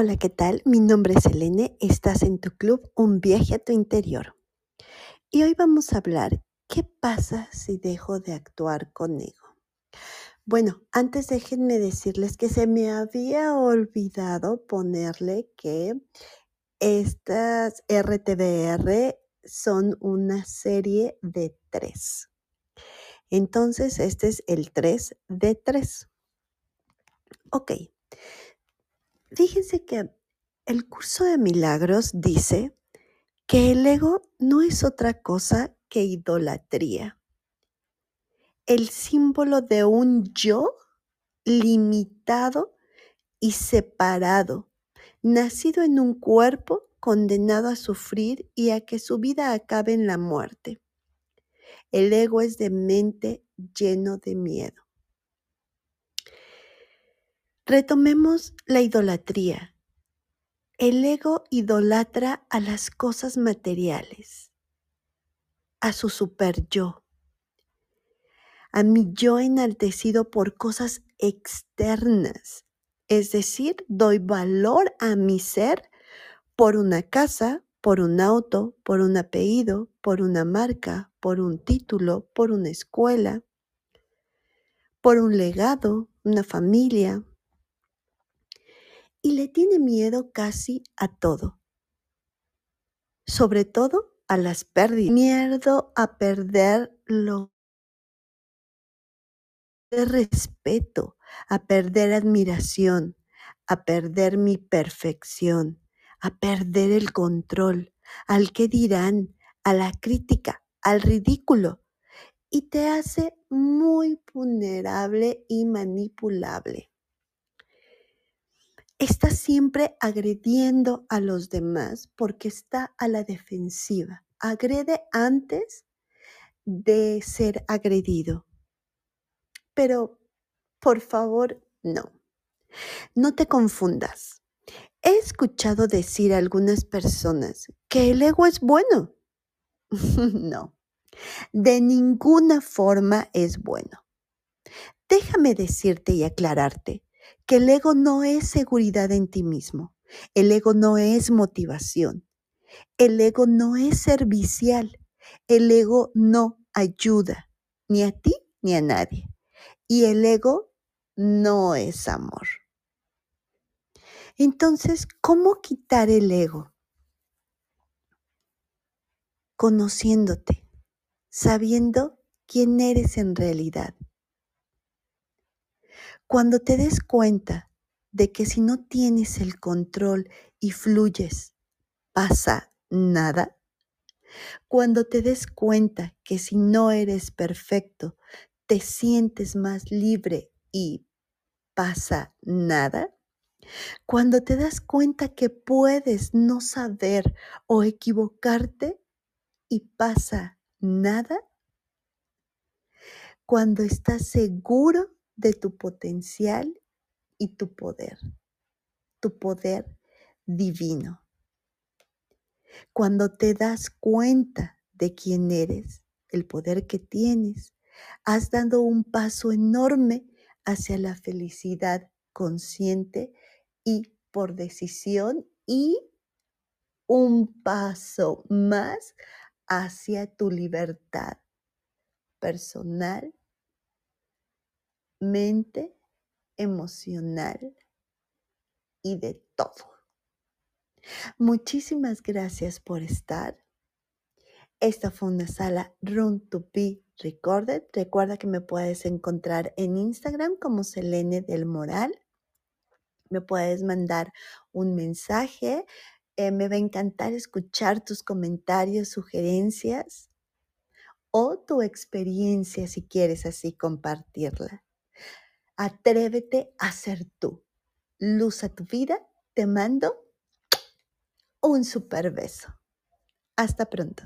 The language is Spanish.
Hola, ¿qué tal? Mi nombre es Elene, estás en tu club Un viaje a tu interior. Y hoy vamos a hablar, ¿qué pasa si dejo de actuar con ego? Bueno, antes déjenme decirles que se me había olvidado ponerle que estas RTBR son una serie de tres. Entonces, este es el 3 de 3. Ok. Fíjense que el curso de milagros dice que el ego no es otra cosa que idolatría. El símbolo de un yo limitado y separado, nacido en un cuerpo condenado a sufrir y a que su vida acabe en la muerte. El ego es de mente lleno de miedo. Retomemos la idolatría. El ego idolatra a las cosas materiales, a su super yo, a mi yo enaltecido por cosas externas. Es decir, doy valor a mi ser por una casa, por un auto, por un apellido, por una marca, por un título, por una escuela, por un legado, una familia, y le tiene miedo casi a todo, sobre todo a las pérdidas, miedo a perder lo de respeto, a perder admiración, a perder mi perfección, a perder el control, al que dirán, a la crítica, al ridículo, y te hace muy vulnerable y manipulable está siempre agrediendo a los demás porque está a la defensiva. Agrede antes de ser agredido. Pero, por favor, no. No te confundas. He escuchado decir a algunas personas que el ego es bueno. no, de ninguna forma es bueno. Déjame decirte y aclararte que el ego no es seguridad en ti mismo, el ego no es motivación, el ego no es servicial, el ego no ayuda ni a ti ni a nadie. Y el ego no es amor. Entonces, ¿cómo quitar el ego? Conociéndote, sabiendo quién eres en realidad cuando te des cuenta de que si no tienes el control y fluyes, pasa nada. Cuando te des cuenta que si no eres perfecto, te sientes más libre y pasa nada. Cuando te das cuenta que puedes no saber o equivocarte y pasa nada. Cuando estás seguro de tu potencial y tu poder, tu poder divino. Cuando te das cuenta de quién eres, el poder que tienes, has dado un paso enorme hacia la felicidad consciente y por decisión y un paso más hacia tu libertad personal mente, emocional y de todo. Muchísimas gracias por estar. Esta fue una sala Run to Be Recorded. Recuerda que me puedes encontrar en Instagram como Selene del Moral. Me puedes mandar un mensaje. Eh, me va a encantar escuchar tus comentarios, sugerencias o tu experiencia si quieres así compartirla. Atrévete a ser tú. Luz a tu vida. Te mando un super beso. Hasta pronto.